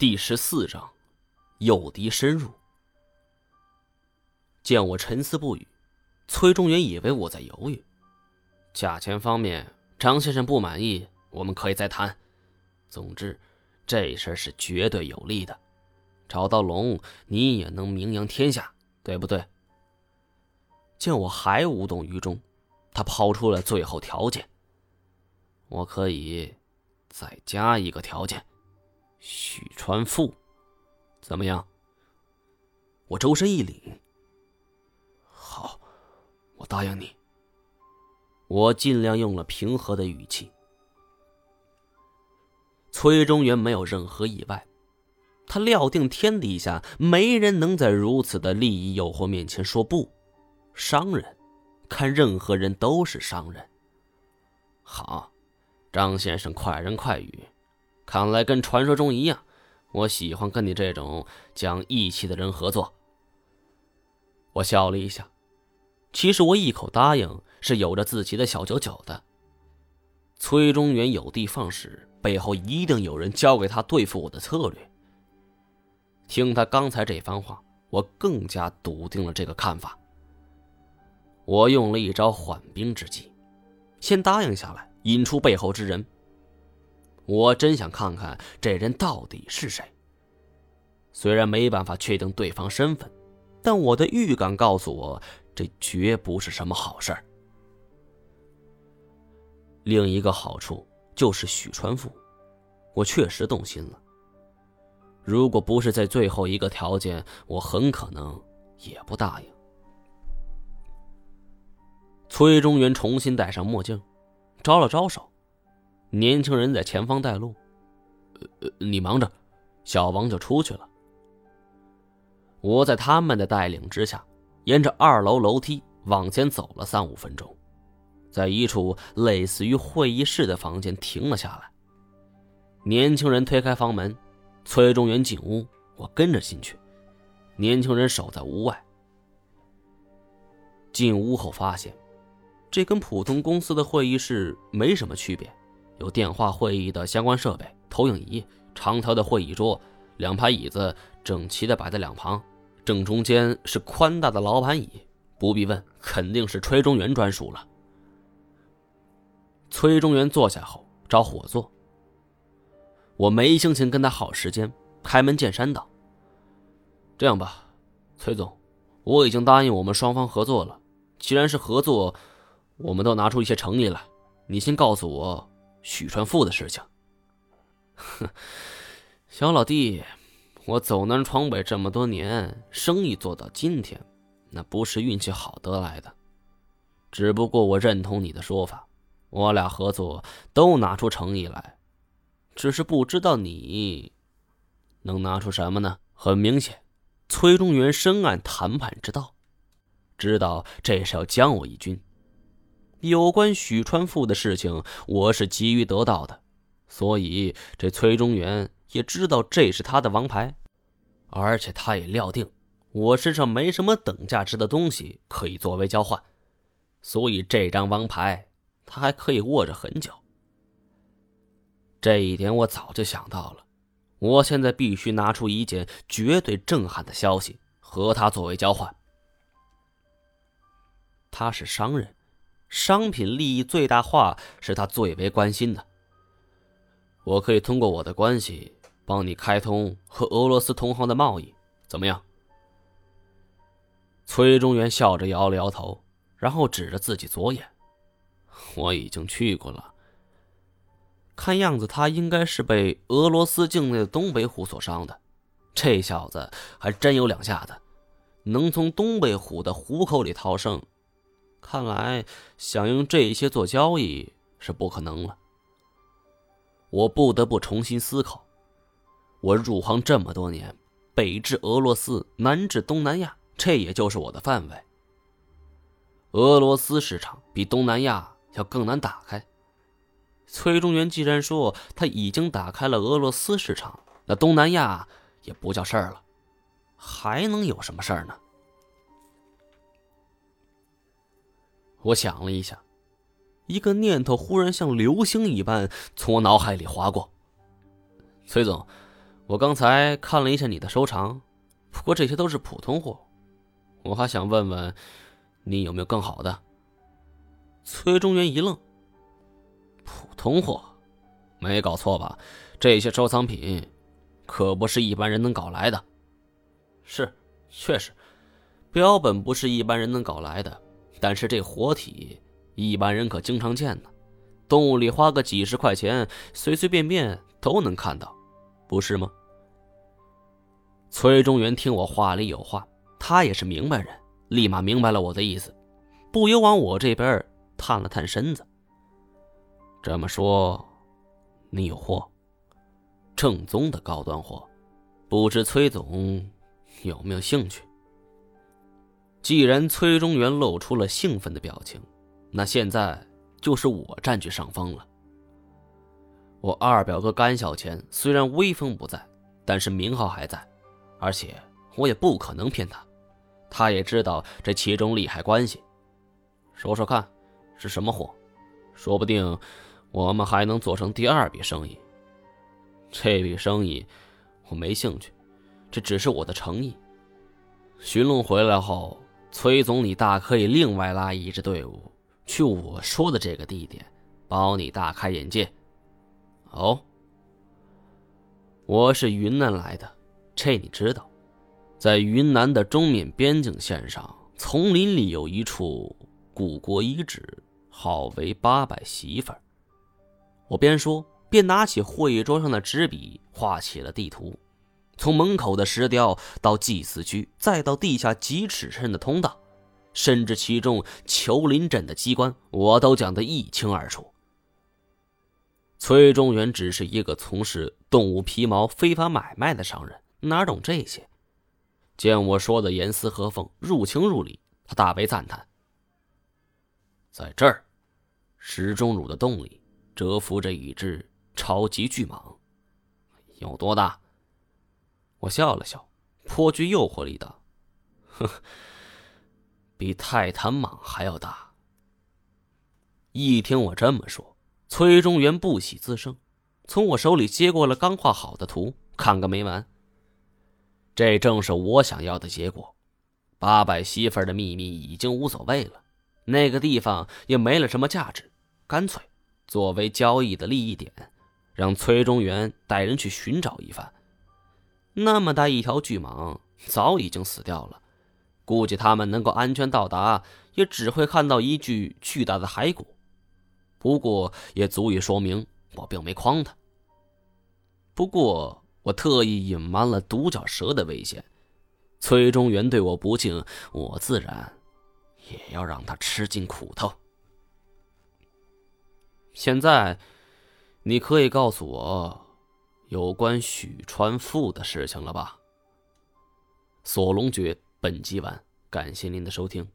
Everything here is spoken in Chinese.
第十四章，诱敌深入。见我沉思不语，崔中原以为我在犹豫。价钱方面，张先生不满意，我们可以再谈。总之，这事是绝对有利的。找到龙，你也能名扬天下，对不对？见我还无动于衷，他抛出了最后条件：我可以再加一个条件。许川富，怎么样？我周身一凛。好，我答应你。我尽量用了平和的语气。崔中原没有任何意外，他料定天底下没人能在如此的利益诱惑面前说不。商人，看任何人都是商人。好，张先生，快人快语。看来跟传说中一样，我喜欢跟你这种讲义气的人合作。我笑了一下，其实我一口答应是有着自己的小九九的。崔中原有的放矢，背后一定有人教给他对付我的策略。听他刚才这番话，我更加笃定了这个看法。我用了一招缓兵之计，先答应下来，引出背后之人。我真想看看这人到底是谁。虽然没办法确定对方身份，但我的预感告诉我，这绝不是什么好事儿。另一个好处就是许川富，我确实动心了。如果不是在最后一个条件，我很可能也不答应。崔中原重新戴上墨镜，招了招手。年轻人在前方带路，呃，你忙着，小王就出去了。我在他们的带领之下，沿着二楼楼梯往前走了三五分钟，在一处类似于会议室的房间停了下来。年轻人推开房门，崔中原进屋，我跟着进去。年轻人守在屋外。进屋后发现，这跟普通公司的会议室没什么区别。有电话会议的相关设备、投影仪、长条的会议桌、两排椅子整齐的摆在两旁，正中间是宽大的老板椅。不必问，肯定是崔中原专属了。崔中原坐下后招呼我坐，我没心情跟他耗时间，开门见山道：“这样吧，崔总，我已经答应我们双方合作了。既然是合作，我们都拿出一些诚意来。你先告诉我。”许川富的事情，哼，小老弟，我走南闯北这么多年，生意做到今天，那不是运气好得来的。只不过我认同你的说法，我俩合作都拿出诚意来，只是不知道你能拿出什么呢？很明显，崔中原深谙谈判之道，知道这是要将我一军。有关许川富的事情，我是急于得到的，所以这崔中原也知道这是他的王牌，而且他也料定我身上没什么等价值的东西可以作为交换，所以这张王牌他还可以握着很久。这一点我早就想到了，我现在必须拿出一件绝对震撼的消息和他作为交换。他是商人。商品利益最大化是他最为关心的。我可以通过我的关系帮你开通和俄罗斯同行的贸易，怎么样？崔中原笑着摇了摇头，然后指着自己左眼：“我已经去过了。看样子他应该是被俄罗斯境内的东北虎所伤的。这小子还真有两下子，能从东北虎的虎口里逃生。”看来想用这些做交易是不可能了。我不得不重新思考。我入行这么多年，北至俄罗斯，南至东南亚，这也就是我的范围。俄罗斯市场比东南亚要更难打开。崔中原既然说他已经打开了俄罗斯市场，那东南亚也不叫事儿了，还能有什么事儿呢？我想了一下，一个念头忽然像流星一般从我脑海里划过。崔总，我刚才看了一下你的收藏，不过这些都是普通货。我还想问问，你有没有更好的？崔中原一愣。普通货，没搞错吧？这些收藏品，可不是一般人能搞来的。是，确实，标本不是一般人能搞来的。但是这活体，一般人可经常见呢。动物里花个几十块钱，随随便便都能看到，不是吗？崔中原听我话里有话，他也是明白人，立马明白了我的意思，不由往我这边探了探身子。这么说，你有货，正宗的高端货，不知崔总有没有兴趣？既然崔中原露出了兴奋的表情，那现在就是我占据上风了。我二表哥甘小钱虽然威风不在，但是名号还在，而且我也不可能骗他，他也知道这其中利害关系。说说看，是什么货？说不定。我们还能做成第二笔生意。这笔生意我没兴趣，这只是我的诚意。寻龙回来后，崔总你大可以另外拉一支队伍去我说的这个地点，保你大开眼界。哦，我是云南来的，这你知道，在云南的中缅边境线上，丛林里有一处古国遗址，号为八百媳妇儿。我边说边拿起会议桌上的纸笔，画起了地图。从门口的石雕到祭祀区，再到地下几尺深的通道，甚至其中求林镇的机关，我都讲得一清二楚。崔中原只是一个从事动物皮毛非法买卖的商人，哪懂这些？见我说的严丝合缝、入情入理，他大为赞叹。在这儿，石钟乳的洞里。蛰伏着一只超级巨蟒，有多大？我笑了笑，颇具诱惑力道：“呵，比泰坦蟒还要大。”一听我这么说，崔中原不喜自胜，从我手里接过了刚画好的图，看个没完。这正是我想要的结果。八百媳妇的秘密已经无所谓了，那个地方也没了什么价值，干脆。作为交易的利益点，让崔中原带人去寻找一番。那么大一条巨蟒早已经死掉了，估计他们能够安全到达，也只会看到一具巨大的骸骨。不过也足以说明我并没诓他。不过我特意隐瞒了独角蛇的危险。崔中原对我不敬，我自然也要让他吃尽苦头。现在，你可以告诉我有关许川富的事情了吧？索隆诀本集完，感谢您的收听。